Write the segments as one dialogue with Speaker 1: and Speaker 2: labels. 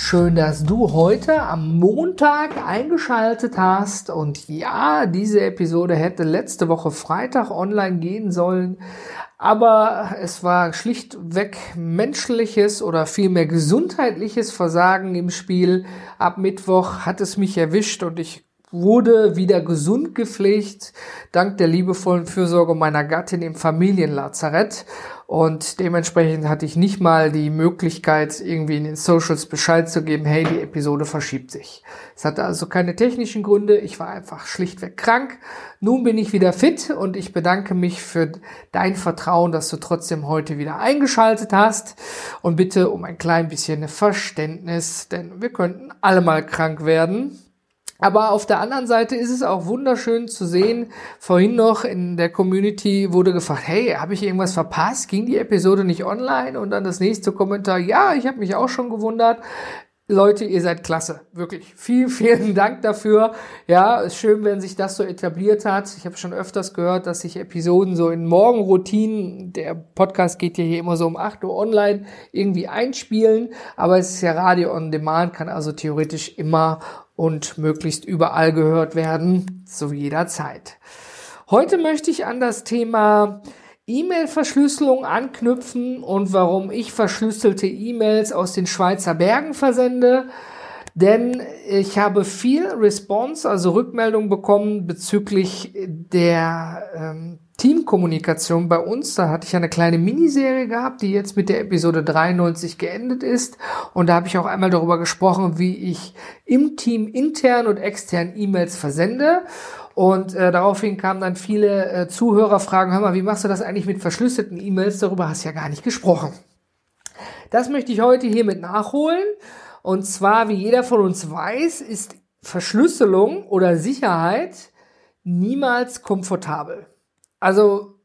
Speaker 1: Schön, dass du heute am Montag eingeschaltet hast. Und ja, diese Episode hätte letzte Woche Freitag online gehen sollen. Aber es war schlichtweg menschliches oder vielmehr gesundheitliches Versagen im Spiel. Ab Mittwoch hat es mich erwischt und ich wurde wieder gesund gepflegt, dank der liebevollen Fürsorge meiner Gattin im Familienlazarett. Und dementsprechend hatte ich nicht mal die Möglichkeit, irgendwie in den Socials Bescheid zu geben, hey, die Episode verschiebt sich. Es hatte also keine technischen Gründe, ich war einfach schlichtweg krank. Nun bin ich wieder fit und ich bedanke mich für dein Vertrauen, dass du trotzdem heute wieder eingeschaltet hast. Und bitte um ein klein bisschen Verständnis, denn wir könnten alle mal krank werden. Aber auf der anderen Seite ist es auch wunderschön zu sehen. Vorhin noch in der Community wurde gefragt, hey, habe ich irgendwas verpasst? Ging die Episode nicht online? Und dann das nächste Kommentar, ja, ich habe mich auch schon gewundert. Leute, ihr seid klasse. Wirklich. Vielen, vielen Dank dafür. Ja, ist schön, wenn sich das so etabliert hat. Ich habe schon öfters gehört, dass sich Episoden so in Morgenroutinen, der Podcast geht ja hier immer so um 8 Uhr online, irgendwie einspielen. Aber es ist ja Radio on Demand, kann also theoretisch immer und möglichst überall gehört werden, zu jeder Zeit. Heute möchte ich an das Thema E-Mail-Verschlüsselung anknüpfen und warum ich verschlüsselte E-Mails aus den Schweizer Bergen versende. Denn ich habe viel Response, also Rückmeldung bekommen bezüglich der ähm, Teamkommunikation bei uns. Da hatte ich eine kleine Miniserie gehabt, die jetzt mit der Episode 93 geendet ist. Und da habe ich auch einmal darüber gesprochen, wie ich im Team intern und extern E-Mails versende. Und äh, daraufhin kamen dann viele äh, Zuhörerfragen, hör mal, wie machst du das eigentlich mit verschlüsselten E-Mails? Darüber hast du ja gar nicht gesprochen. Das möchte ich heute hiermit nachholen. Und zwar, wie jeder von uns weiß, ist Verschlüsselung oder Sicherheit niemals komfortabel. Also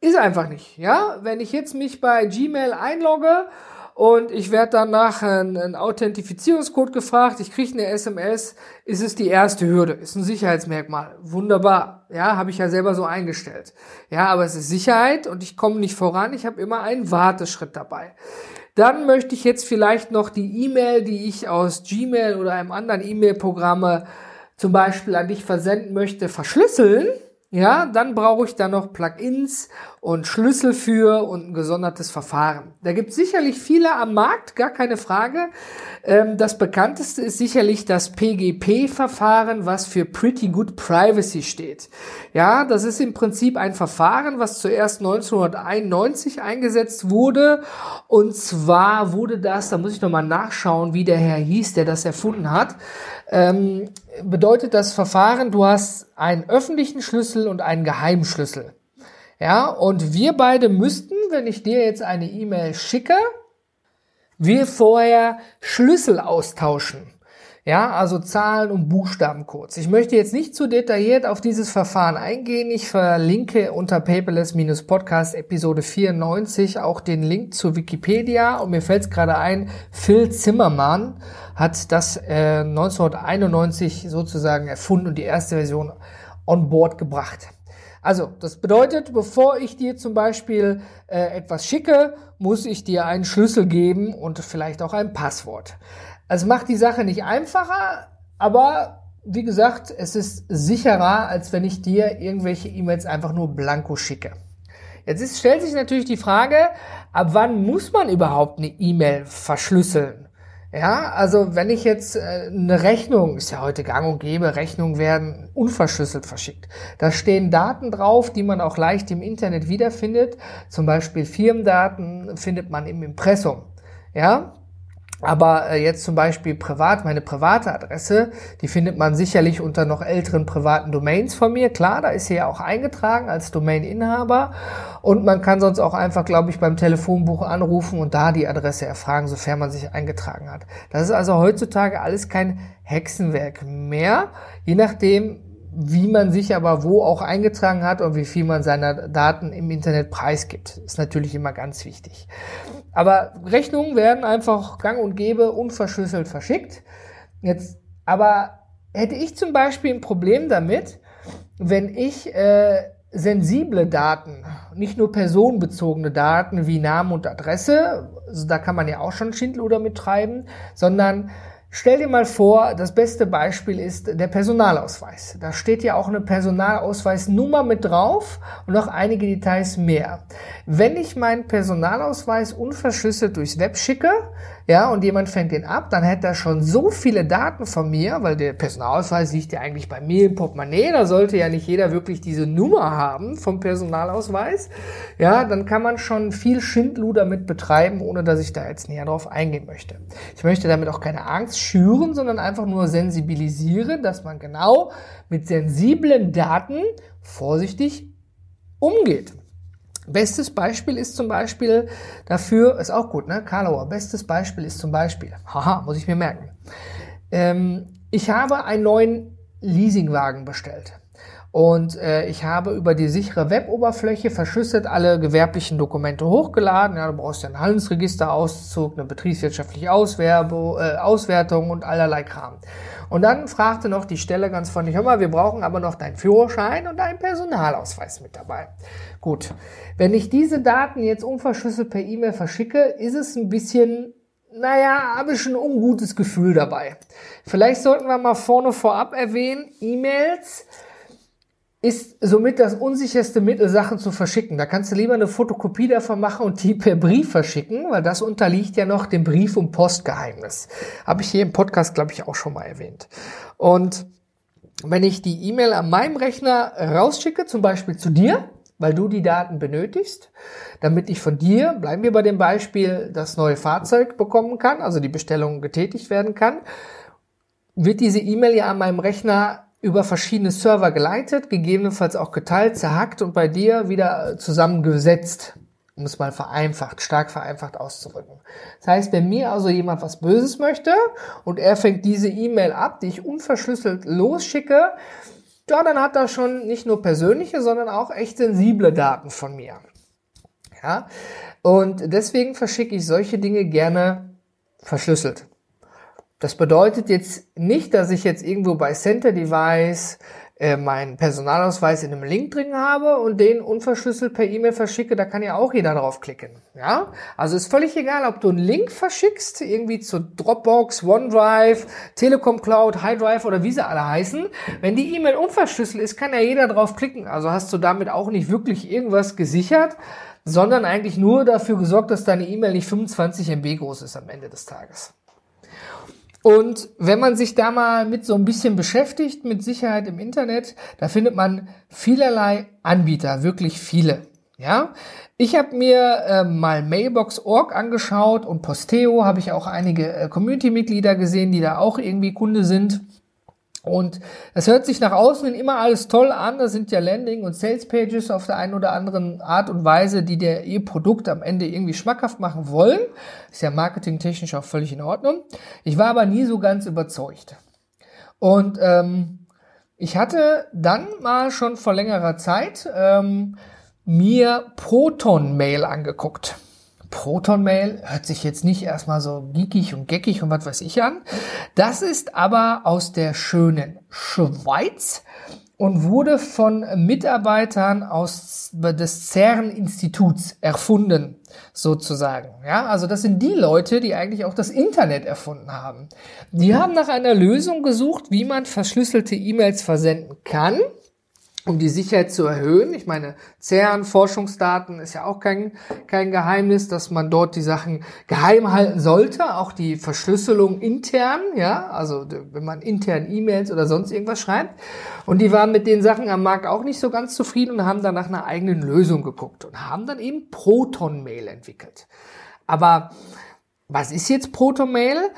Speaker 1: ist einfach nicht, ja. Wenn ich jetzt mich bei Gmail einlogge und ich werde danach einen, Authentifizierungscode gefragt, ich kriege eine SMS, ist es die erste Hürde, ist ein Sicherheitsmerkmal. Wunderbar, ja, habe ich ja selber so eingestellt. Ja, aber es ist Sicherheit und ich komme nicht voran, ich habe immer einen Warteschritt dabei. Dann möchte ich jetzt vielleicht noch die E-Mail, die ich aus Gmail oder einem anderen E-Mail-Programme zum Beispiel an dich versenden möchte, verschlüsseln ja, dann brauche ich da noch Plugins und Schlüssel für und ein gesondertes Verfahren. Da gibt es sicherlich viele am Markt, gar keine Frage. Ähm, das bekannteste ist sicherlich das PGP-Verfahren, was für Pretty Good Privacy steht. Ja, das ist im Prinzip ein Verfahren, was zuerst 1991 eingesetzt wurde. Und zwar wurde das, da muss ich nochmal nachschauen, wie der Herr hieß, der das erfunden hat ähm, bedeutet das Verfahren, du hast einen öffentlichen Schlüssel und einen geheimen Schlüssel. Ja, und wir beide müssten, wenn ich dir jetzt eine E-Mail schicke, wir vorher Schlüssel austauschen. Ja, also Zahlen und Buchstabencodes. Ich möchte jetzt nicht zu detailliert auf dieses Verfahren eingehen. Ich verlinke unter Paperless-Podcast Episode 94 auch den Link zu Wikipedia. Und mir fällt es gerade ein, Phil Zimmermann hat das äh, 1991 sozusagen erfunden und die erste Version on board gebracht. Also, das bedeutet, bevor ich dir zum Beispiel äh, etwas schicke, muss ich dir einen Schlüssel geben und vielleicht auch ein Passwort. Es macht die Sache nicht einfacher, aber wie gesagt, es ist sicherer, als wenn ich dir irgendwelche E-Mails einfach nur blanko schicke. Jetzt ist, stellt sich natürlich die Frage, ab wann muss man überhaupt eine E-Mail verschlüsseln? Ja, also wenn ich jetzt äh, eine Rechnung, ist ja heute gang und gäbe, Rechnungen werden unverschlüsselt verschickt. Da stehen Daten drauf, die man auch leicht im Internet wiederfindet. Zum Beispiel Firmendaten findet man im Impressum. Ja, Aber äh, jetzt zum Beispiel privat, meine private Adresse, die findet man sicherlich unter noch älteren privaten Domains von mir. Klar, da ist sie ja auch eingetragen als Domaininhaber. Und man kann sonst auch einfach, glaube ich, beim Telefonbuch anrufen und da die Adresse erfragen, sofern man sich eingetragen hat. Das ist also heutzutage alles kein Hexenwerk mehr. Je nachdem, wie man sich aber wo auch eingetragen hat und wie viel man seiner Daten im Internet preisgibt. Ist natürlich immer ganz wichtig. Aber Rechnungen werden einfach gang und gäbe unverschlüsselt verschickt. Jetzt, aber hätte ich zum Beispiel ein Problem damit, wenn ich äh, sensible Daten, nicht nur personenbezogene Daten wie Name und Adresse, also da kann man ja auch schon Schindluder mittreiben, sondern Stell dir mal vor, das beste Beispiel ist der Personalausweis. Da steht ja auch eine Personalausweisnummer mit drauf und noch einige Details mehr. Wenn ich meinen Personalausweis unverschlüsselt durchs Web schicke, ja, und jemand fängt den ab, dann hätte er schon so viele Daten von mir, weil der Personalausweis liegt ja eigentlich bei mir im Portemonnaie, da sollte ja nicht jeder wirklich diese Nummer haben vom Personalausweis. Ja, dann kann man schon viel Schindluder mit betreiben, ohne dass ich da jetzt näher drauf eingehen möchte. Ich möchte damit auch keine Angst schüren, sondern einfach nur sensibilisieren, dass man genau mit sensiblen Daten vorsichtig umgeht. Bestes Beispiel ist zum Beispiel dafür, ist auch gut, ne? Karlauer, bestes Beispiel ist zum Beispiel, haha, muss ich mir merken. Ähm, ich habe einen neuen Leasingwagen bestellt. Und äh, ich habe über die sichere Web-Oberfläche verschlüsselt alle gewerblichen Dokumente hochgeladen. Ja, du brauchst ja einen Handelsregisterauszug, eine betriebswirtschaftliche Auswerbe, äh, Auswertung und allerlei Kram. Und dann fragte noch die Stelle ganz freundlich, hör mal, wir brauchen aber noch deinen Führerschein und deinen Personalausweis mit dabei. Gut, wenn ich diese Daten jetzt unverschlüsselt per E-Mail verschicke, ist es ein bisschen naja, habe ich ein ungutes Gefühl dabei. Vielleicht sollten wir mal vorne vorab erwähnen, E-Mails ist somit das unsicherste Mittel, Sachen zu verschicken. Da kannst du lieber eine Fotokopie davon machen und die per Brief verschicken, weil das unterliegt ja noch dem Brief- und Postgeheimnis. Habe ich hier im Podcast, glaube ich, auch schon mal erwähnt. Und wenn ich die E-Mail an meinem Rechner rausschicke, zum Beispiel zu dir, weil du die Daten benötigst, damit ich von dir, bleiben wir bei dem Beispiel, das neue Fahrzeug bekommen kann, also die Bestellung getätigt werden kann, wird diese E-Mail ja an meinem Rechner über verschiedene Server geleitet, gegebenenfalls auch geteilt, zerhackt und bei dir wieder zusammengesetzt, um es mal vereinfacht, stark vereinfacht auszudrücken. Das heißt, wenn mir also jemand was Böses möchte und er fängt diese E-Mail ab, die ich unverschlüsselt losschicke, ja, dann hat er schon nicht nur persönliche, sondern auch echt sensible Daten von mir. Ja, und deswegen verschicke ich solche Dinge gerne verschlüsselt. Das bedeutet jetzt nicht, dass ich jetzt irgendwo bei Center Device äh, meinen Personalausweis in einem Link drin habe und den unverschlüsselt per E-Mail verschicke, da kann ja auch jeder draufklicken. Ja? Also ist völlig egal, ob du einen Link verschickst, irgendwie zu Dropbox, OneDrive, Telekom Cloud, HiDrive oder wie sie alle heißen. Wenn die E-Mail unverschlüsselt ist, kann ja jeder draufklicken. Also hast du damit auch nicht wirklich irgendwas gesichert, sondern eigentlich nur dafür gesorgt, dass deine E-Mail nicht 25 MB groß ist am Ende des Tages. Und wenn man sich da mal mit so ein bisschen beschäftigt, mit Sicherheit im Internet, da findet man vielerlei Anbieter, wirklich viele. Ja, ich habe mir äh, mal Mailbox.org angeschaut und Posteo habe ich auch einige äh, Community-Mitglieder gesehen, die da auch irgendwie Kunde sind. Und es hört sich nach außen immer alles toll an. Das sind ja Landing- und Sales-Pages auf der einen oder anderen Art und Weise, die der ihr Produkt am Ende irgendwie schmackhaft machen wollen. Ist ja marketingtechnisch auch völlig in Ordnung. Ich war aber nie so ganz überzeugt. Und ähm, ich hatte dann mal schon vor längerer Zeit ähm, mir Proton Mail angeguckt. Proton Mail hört sich jetzt nicht erstmal so geekig und geckig und was weiß ich an. Das ist aber aus der schönen Schweiz und wurde von Mitarbeitern aus des CERN-Instituts erfunden, sozusagen. Ja, also das sind die Leute, die eigentlich auch das Internet erfunden haben. Die haben nach einer Lösung gesucht, wie man verschlüsselte E-Mails versenden kann um die Sicherheit zu erhöhen. Ich meine, CERN, Forschungsdaten ist ja auch kein, kein Geheimnis, dass man dort die Sachen geheim halten sollte, auch die Verschlüsselung intern, ja, also wenn man intern E-Mails oder sonst irgendwas schreibt. Und die waren mit den Sachen am Markt auch nicht so ganz zufrieden und haben dann nach einer eigenen Lösung geguckt und haben dann eben Proton-Mail entwickelt. Aber was ist jetzt Protonmail?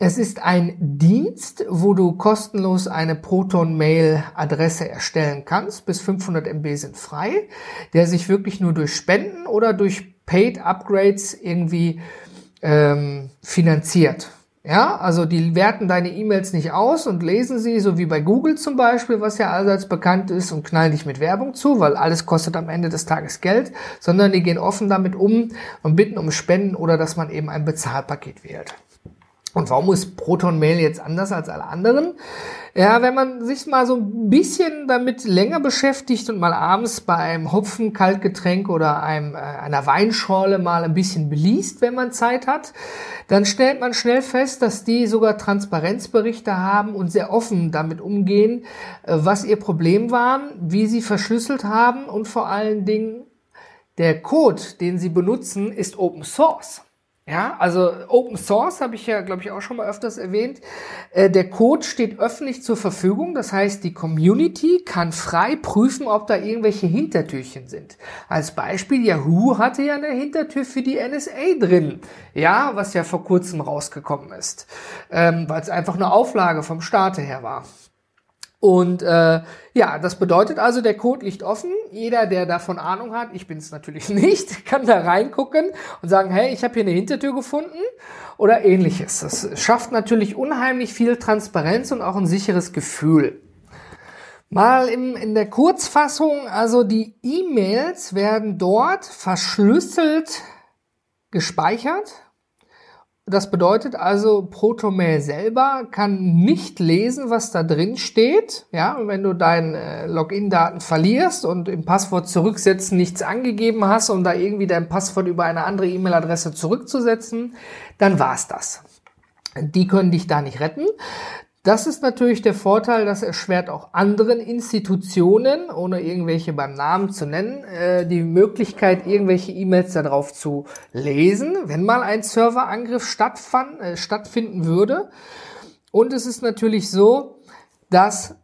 Speaker 1: Es ist ein Dienst, wo du kostenlos eine Proton-Mail-Adresse erstellen kannst. Bis 500 MB sind frei, der sich wirklich nur durch Spenden oder durch Paid-Upgrades irgendwie ähm, finanziert. Ja, also die werten deine E-Mails nicht aus und lesen sie, so wie bei Google zum Beispiel, was ja allseits bekannt ist, und knallen dich mit Werbung zu, weil alles kostet am Ende des Tages Geld, sondern die gehen offen damit um und bitten um Spenden oder dass man eben ein Bezahlpaket wählt. Und warum ist Proton Mail jetzt anders als alle anderen? Ja, wenn man sich mal so ein bisschen damit länger beschäftigt und mal abends bei einem Hopfen, Kaltgetränk oder einem, äh, einer Weinschorle mal ein bisschen beliest, wenn man Zeit hat, dann stellt man schnell fest, dass die sogar Transparenzberichte haben und sehr offen damit umgehen, äh, was ihr Problem war, wie sie verschlüsselt haben und vor allen Dingen der Code, den sie benutzen, ist Open Source. Ja, also Open Source habe ich ja, glaube ich, auch schon mal öfters erwähnt. Äh, der Code steht öffentlich zur Verfügung. Das heißt, die Community kann frei prüfen, ob da irgendwelche Hintertürchen sind. Als Beispiel, Yahoo hatte ja eine Hintertür für die NSA drin. Ja, was ja vor kurzem rausgekommen ist. Ähm, Weil es einfach eine Auflage vom Staate her war. Und äh, ja, das bedeutet also, der Code liegt offen. Jeder, der davon Ahnung hat, ich bin es natürlich nicht, kann da reingucken und sagen, hey, ich habe hier eine Hintertür gefunden oder ähnliches. Das schafft natürlich unheimlich viel Transparenz und auch ein sicheres Gefühl. Mal im, in der Kurzfassung, also die E-Mails werden dort verschlüsselt gespeichert das bedeutet also, Protomail selber kann nicht lesen, was da drin steht. Ja, wenn du deine äh, Login-Daten verlierst und im Passwort zurücksetzen nichts angegeben hast, um da irgendwie dein Passwort über eine andere E-Mail-Adresse zurückzusetzen, dann war's das. Die können dich da nicht retten. Das ist natürlich der Vorteil, das erschwert auch anderen Institutionen, ohne irgendwelche beim Namen zu nennen, äh, die Möglichkeit, irgendwelche E-Mails darauf zu lesen, wenn mal ein Serverangriff stattfand, äh, stattfinden würde. Und es ist natürlich so, dass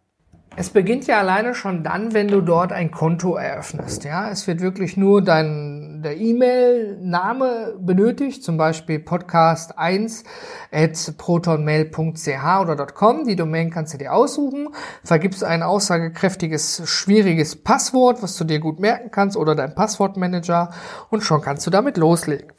Speaker 1: es beginnt ja alleine schon dann, wenn du dort ein Konto eröffnest. Ja, es wird wirklich nur dein der E-Mail-Name benötigt, zum Beispiel podcast1 at protonmail.ch oder .com. Die Domain kannst du dir aussuchen. Vergibst ein aussagekräftiges, schwieriges Passwort, was du dir gut merken kannst oder dein Passwortmanager und schon kannst du damit loslegen.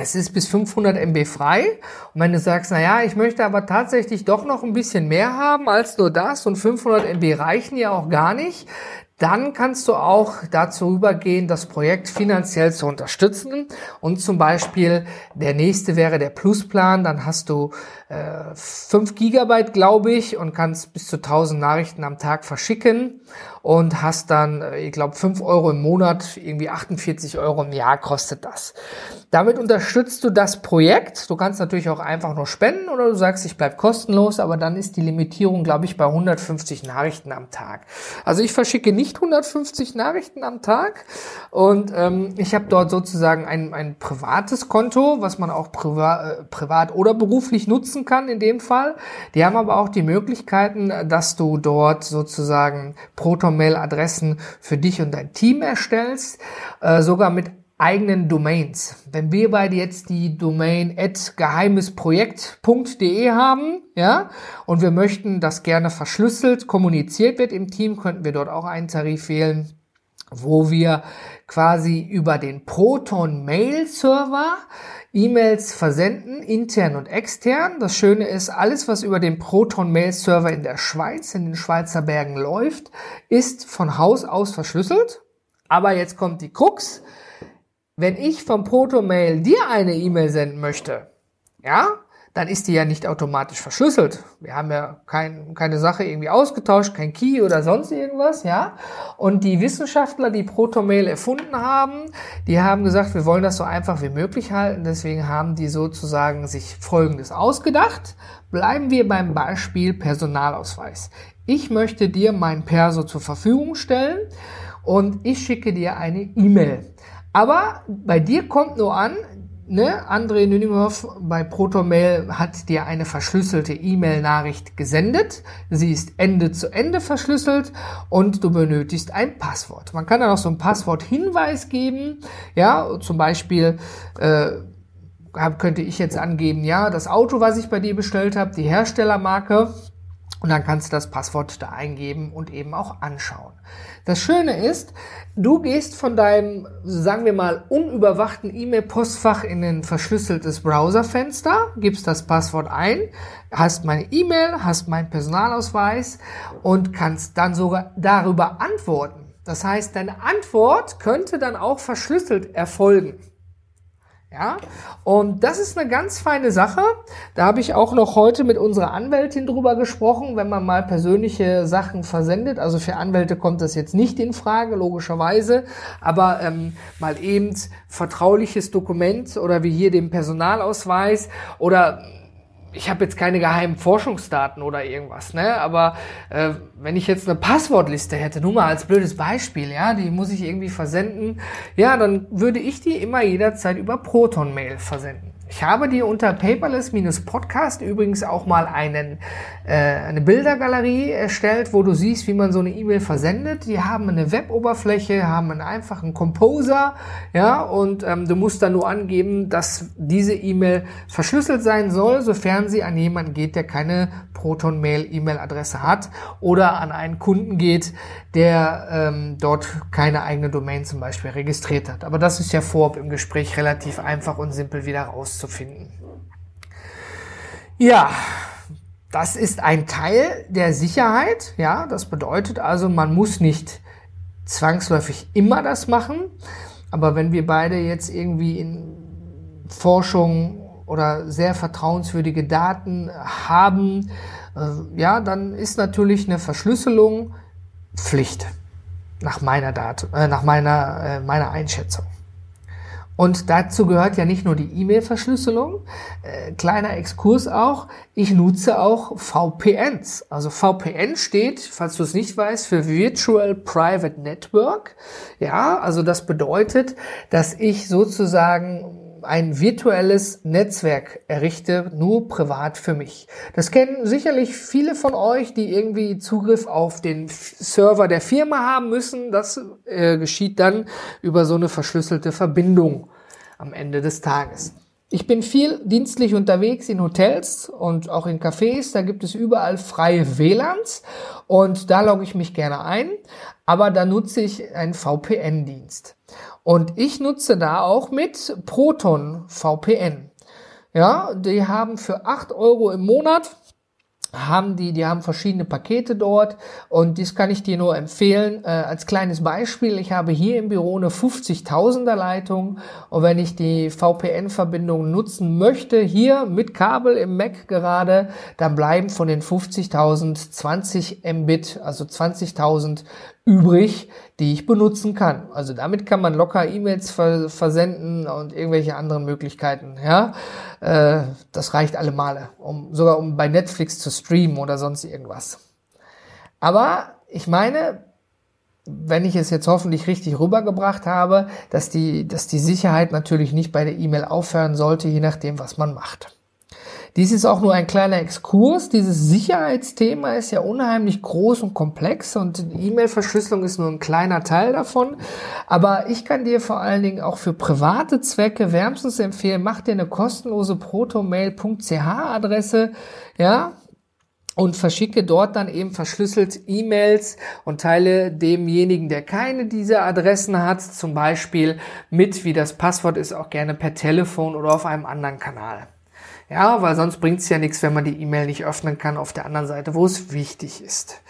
Speaker 1: Es ist bis 500 MB frei. Und wenn du sagst, na ja, ich möchte aber tatsächlich doch noch ein bisschen mehr haben als nur das und 500 MB reichen ja auch gar nicht, dann kannst du auch dazu übergehen, das Projekt finanziell zu unterstützen. Und zum Beispiel der nächste wäre der Plusplan. Dann hast du äh, 5 Gigabyte, glaube ich, und kannst bis zu 1000 Nachrichten am Tag verschicken und hast dann, äh, ich glaube, 5 Euro im Monat, irgendwie 48 Euro im Jahr kostet das. Damit unterstützt du das Projekt. Du kannst natürlich auch einfach nur spenden oder du sagst, ich bleib kostenlos, aber dann ist die Limitierung, glaube ich, bei 150 Nachrichten am Tag. Also ich verschicke nicht 150 Nachrichten am Tag und ähm, ich habe dort sozusagen ein, ein privates Konto, was man auch priva äh, privat oder beruflich nutzen kann in dem Fall. Die haben aber auch die Möglichkeiten, dass du dort sozusagen Proton-Mail-Adressen für dich und dein Team erstellst, äh, sogar mit eigenen Domains. Wenn wir beide jetzt die Domain at geheimesprojekt.de haben, ja, und wir möchten, dass gerne verschlüsselt kommuniziert wird im Team, könnten wir dort auch einen Tarif wählen, wo wir quasi über den Proton Mail Server E-Mails versenden, intern und extern. Das Schöne ist, alles, was über den Proton Mail Server in der Schweiz, in den Schweizer Bergen läuft, ist von Haus aus verschlüsselt. Aber jetzt kommt die Krux wenn ich vom Protomail dir eine E-Mail senden möchte, ja, dann ist die ja nicht automatisch verschlüsselt. Wir haben ja kein, keine Sache irgendwie ausgetauscht, kein Key oder sonst irgendwas, ja. Und die Wissenschaftler, die Protomail erfunden haben, die haben gesagt, wir wollen das so einfach wie möglich halten. Deswegen haben die sozusagen sich Folgendes ausgedacht. Bleiben wir beim Beispiel Personalausweis. Ich möchte dir mein Perso zur Verfügung stellen und ich schicke dir eine E-Mail. Aber bei dir kommt nur an, ne, André Nüninghoff bei Protomail hat dir eine verschlüsselte E-Mail-Nachricht gesendet. Sie ist Ende zu Ende verschlüsselt und du benötigst ein Passwort. Man kann dann auch so ein Passwort-Hinweis geben, ja, zum Beispiel, äh, könnte ich jetzt angeben, ja, das Auto, was ich bei dir bestellt habe, die Herstellermarke. Und dann kannst du das Passwort da eingeben und eben auch anschauen. Das Schöne ist, du gehst von deinem, sagen wir mal, unüberwachten E-Mail-Postfach in ein verschlüsseltes Browserfenster, gibst das Passwort ein, hast meine E-Mail, hast meinen Personalausweis und kannst dann sogar darüber antworten. Das heißt, deine Antwort könnte dann auch verschlüsselt erfolgen. Ja, und das ist eine ganz feine Sache. Da habe ich auch noch heute mit unserer Anwältin drüber gesprochen, wenn man mal persönliche Sachen versendet. Also für Anwälte kommt das jetzt nicht in Frage, logischerweise. Aber ähm, mal eben vertrauliches Dokument oder wie hier den Personalausweis oder ich habe jetzt keine geheimen Forschungsdaten oder irgendwas, ne? Aber äh, wenn ich jetzt eine Passwortliste hätte, nur mal als blödes Beispiel, ja, die muss ich irgendwie versenden, ja, dann würde ich die immer jederzeit über Proton Mail versenden. Ich habe dir unter Paperless-Podcast übrigens auch mal einen, äh, eine Bildergalerie erstellt, wo du siehst, wie man so eine E-Mail versendet. Die haben eine Web-Oberfläche, haben einen einfachen Composer, ja, und ähm, du musst dann nur angeben, dass diese E-Mail verschlüsselt sein soll, sofern sie an jemanden geht, der keine Proton-Mail-E-Mail-Adresse hat oder an einen Kunden geht, der ähm, dort keine eigene Domain zum Beispiel registriert hat. Aber das ist ja vorab im Gespräch relativ einfach und simpel wieder rauszufinden. Ja, das ist ein Teil der Sicherheit. Ja, das bedeutet also, man muss nicht zwangsläufig immer das machen. Aber wenn wir beide jetzt irgendwie in Forschung oder sehr vertrauenswürdige Daten haben, äh, ja, dann ist natürlich eine Verschlüsselung Pflicht nach meiner Dat äh, nach meiner äh, meiner Einschätzung. Und dazu gehört ja nicht nur die E-Mail-Verschlüsselung, äh, kleiner Exkurs auch, ich nutze auch VPNs. Also VPN steht, falls du es nicht weißt, für Virtual Private Network. Ja, also das bedeutet, dass ich sozusagen ein virtuelles Netzwerk errichte, nur privat für mich. Das kennen sicherlich viele von euch, die irgendwie Zugriff auf den Server der Firma haben müssen. Das äh, geschieht dann über so eine verschlüsselte Verbindung am Ende des Tages. Ich bin viel dienstlich unterwegs in Hotels und auch in Cafés. Da gibt es überall freie WLANs und da logge ich mich gerne ein. Aber da nutze ich einen VPN-Dienst. Und ich nutze da auch mit Proton VPN. Ja, die haben für acht Euro im Monat haben die, die haben verschiedene Pakete dort und dies kann ich dir nur empfehlen. Äh, als kleines Beispiel, ich habe hier im Büro eine 50.000er Leitung und wenn ich die VPN-Verbindung nutzen möchte, hier mit Kabel im Mac gerade, dann bleiben von den 50.000 20 Mbit, also 20.000 übrig, die ich benutzen kann. Also damit kann man locker E-Mails versenden und irgendwelche anderen Möglichkeiten. Ja, äh, das reicht alle Male, um sogar um bei Netflix zu streamen oder sonst irgendwas. Aber ich meine, wenn ich es jetzt hoffentlich richtig rübergebracht habe, dass die, dass die Sicherheit natürlich nicht bei der E-Mail aufhören sollte, je nachdem, was man macht. Dies ist auch nur ein kleiner Exkurs. Dieses Sicherheitsthema ist ja unheimlich groß und komplex und E-Mail-Verschlüsselung ist nur ein kleiner Teil davon. Aber ich kann dir vor allen Dingen auch für private Zwecke wärmstens empfehlen, mach dir eine kostenlose protomail.ch-Adresse, ja, und verschicke dort dann eben verschlüsselt E-Mails und teile demjenigen, der keine dieser Adressen hat, zum Beispiel mit, wie das Passwort ist, auch gerne per Telefon oder auf einem anderen Kanal. Ja, weil sonst bringt es ja nichts, wenn man die E-Mail nicht öffnen kann auf der anderen Seite, wo es wichtig ist.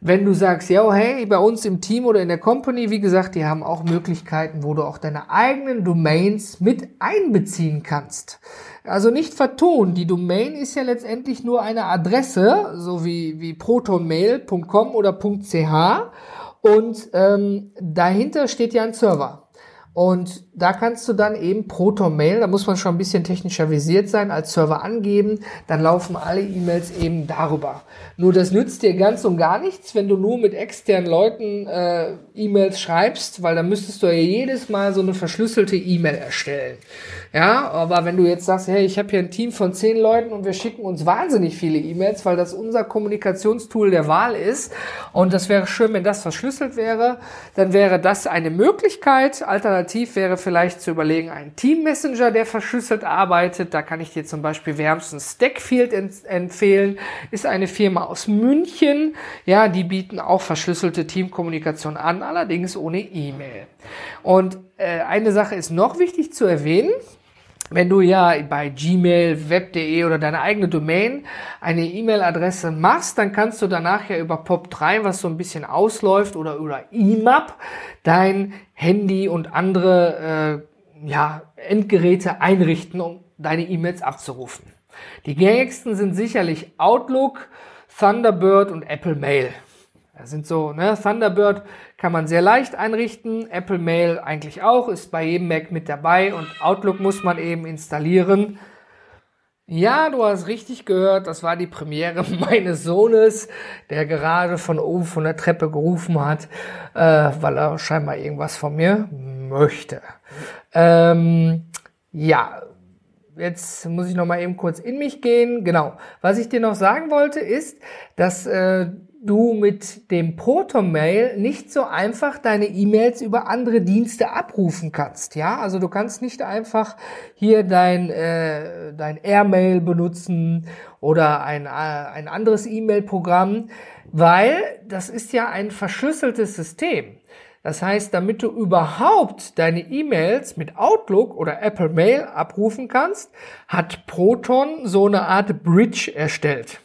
Speaker 1: Wenn du sagst, ja, hey, bei uns im Team oder in der Company, wie gesagt, die haben auch Möglichkeiten, wo du auch deine eigenen Domains mit einbeziehen kannst. Also nicht vertun, die Domain ist ja letztendlich nur eine Adresse, so wie, wie protonmail.com oder .ch und ähm, dahinter steht ja ein Server. Und da kannst du dann eben Proton-Mail, da muss man schon ein bisschen technischer visiert sein, als Server angeben. Dann laufen alle E-Mails eben darüber. Nur das nützt dir ganz und gar nichts, wenn du nur mit externen Leuten äh, E-Mails schreibst, weil dann müsstest du ja jedes Mal so eine verschlüsselte E-Mail erstellen. Ja, aber wenn du jetzt sagst, hey, ich habe hier ein Team von zehn Leuten und wir schicken uns wahnsinnig viele E-Mails, weil das unser Kommunikationstool der Wahl ist und das wäre schön, wenn das verschlüsselt wäre, dann wäre das eine Möglichkeit. Alternativ wäre vielleicht zu überlegen, einen Team-Messenger, der verschlüsselt arbeitet. Da kann ich dir zum Beispiel wärmstens Stackfield empfehlen. Ist eine Firma aus München. Ja, die bieten auch verschlüsselte Teamkommunikation an, allerdings ohne E-Mail. Und äh, eine Sache ist noch wichtig zu erwähnen. Wenn du ja bei Gmail, web.de oder deine eigene Domain eine E-Mail-Adresse machst, dann kannst du danach ja über POP3, was so ein bisschen ausläuft, oder über IMAP dein Handy und andere äh, ja, Endgeräte einrichten, um deine E-Mails abzurufen. Die gängigsten sind sicherlich Outlook, Thunderbird und Apple Mail. Das sind so, ne, Thunderbird kann man sehr leicht einrichten, Apple Mail eigentlich auch, ist bei jedem Mac mit dabei und Outlook muss man eben installieren. Ja, du hast richtig gehört, das war die Premiere meines Sohnes, der gerade von oben von der Treppe gerufen hat, äh, weil er scheinbar irgendwas von mir möchte. Ähm, ja, jetzt muss ich noch mal eben kurz in mich gehen. Genau. Was ich dir noch sagen wollte ist, dass äh, du mit dem Proton-Mail nicht so einfach deine E-Mails über andere Dienste abrufen kannst. Ja, also du kannst nicht einfach hier dein, äh, dein Airmail benutzen oder ein, äh, ein anderes E-Mail-Programm, weil das ist ja ein verschlüsseltes System. Das heißt, damit du überhaupt deine E-Mails mit Outlook oder Apple Mail abrufen kannst, hat Proton so eine Art Bridge erstellt.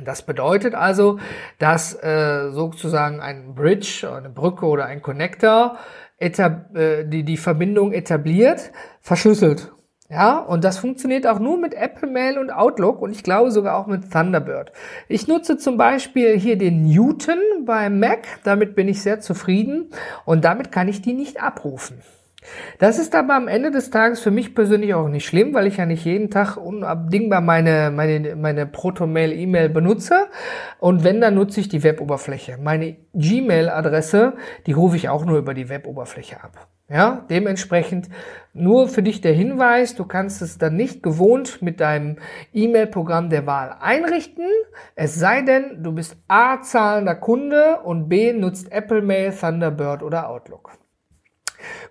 Speaker 1: Das bedeutet also, dass äh, sozusagen ein Bridge, eine Brücke oder ein Connector etab äh, die die Verbindung etabliert, verschlüsselt. Ja, und das funktioniert auch nur mit Apple Mail und Outlook und ich glaube sogar auch mit Thunderbird. Ich nutze zum Beispiel hier den Newton beim Mac, damit bin ich sehr zufrieden und damit kann ich die nicht abrufen. Das ist aber am Ende des Tages für mich persönlich auch nicht schlimm, weil ich ja nicht jeden Tag unabdingbar meine, meine, meine Proto-Mail-E-Mail benutze. Und wenn, dann nutze ich die Weboberfläche. Meine Gmail-Adresse, die rufe ich auch nur über die Weboberfläche ab. Ja, dementsprechend nur für dich der Hinweis, du kannst es dann nicht gewohnt mit deinem E-Mail-Programm der Wahl einrichten, es sei denn, du bist A zahlender Kunde und B nutzt Apple Mail, Thunderbird oder Outlook.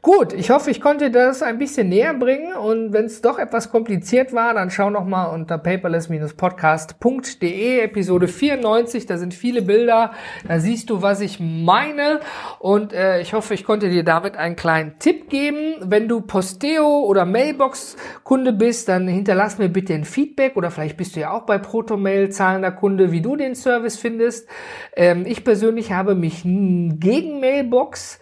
Speaker 1: Gut, ich hoffe, ich konnte das ein bisschen näher bringen und wenn es doch etwas kompliziert war, dann schau noch mal unter paperless-podcast.de Episode 94, da sind viele Bilder, da siehst du, was ich meine und äh, ich hoffe, ich konnte dir damit einen kleinen Tipp geben. Wenn du Posteo oder Mailbox Kunde bist, dann hinterlass mir bitte ein Feedback oder vielleicht bist du ja auch bei Protomail zahlender Kunde, wie du den Service findest. Ähm, ich persönlich habe mich gegen Mailbox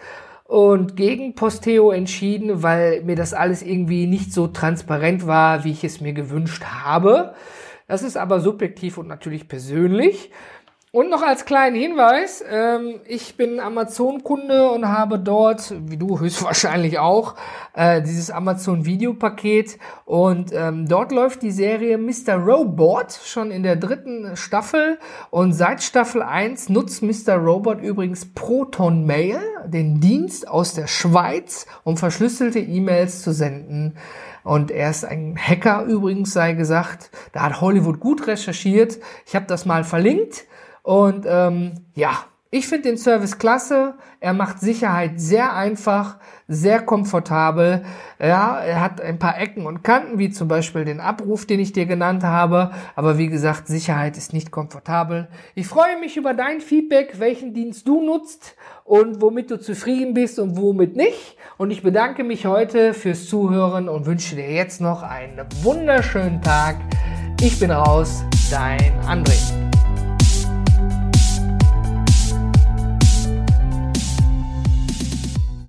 Speaker 1: und gegen Posteo entschieden, weil mir das alles irgendwie nicht so transparent war, wie ich es mir gewünscht habe. Das ist aber subjektiv und natürlich persönlich. Und noch als kleinen Hinweis, ähm, ich bin Amazon-Kunde und habe dort, wie du höchstwahrscheinlich auch, äh, dieses Amazon-Videopaket und ähm, dort läuft die Serie Mr. Robot schon in der dritten Staffel und seit Staffel 1 nutzt Mr. Robot übrigens Proton Mail, den Dienst aus der Schweiz, um verschlüsselte E-Mails zu senden. Und er ist ein Hacker übrigens, sei gesagt. Da hat Hollywood gut recherchiert. Ich habe das mal verlinkt. Und ähm, ja, ich finde den Service klasse. Er macht Sicherheit sehr einfach, sehr komfortabel. Ja, er hat ein paar Ecken und Kanten, wie zum Beispiel den Abruf, den ich dir genannt habe. Aber wie gesagt, Sicherheit ist nicht komfortabel. Ich freue mich über dein Feedback, welchen Dienst du nutzt und womit du zufrieden bist und womit nicht. Und ich bedanke mich heute fürs Zuhören und wünsche dir jetzt noch einen wunderschönen Tag. Ich bin raus, dein André.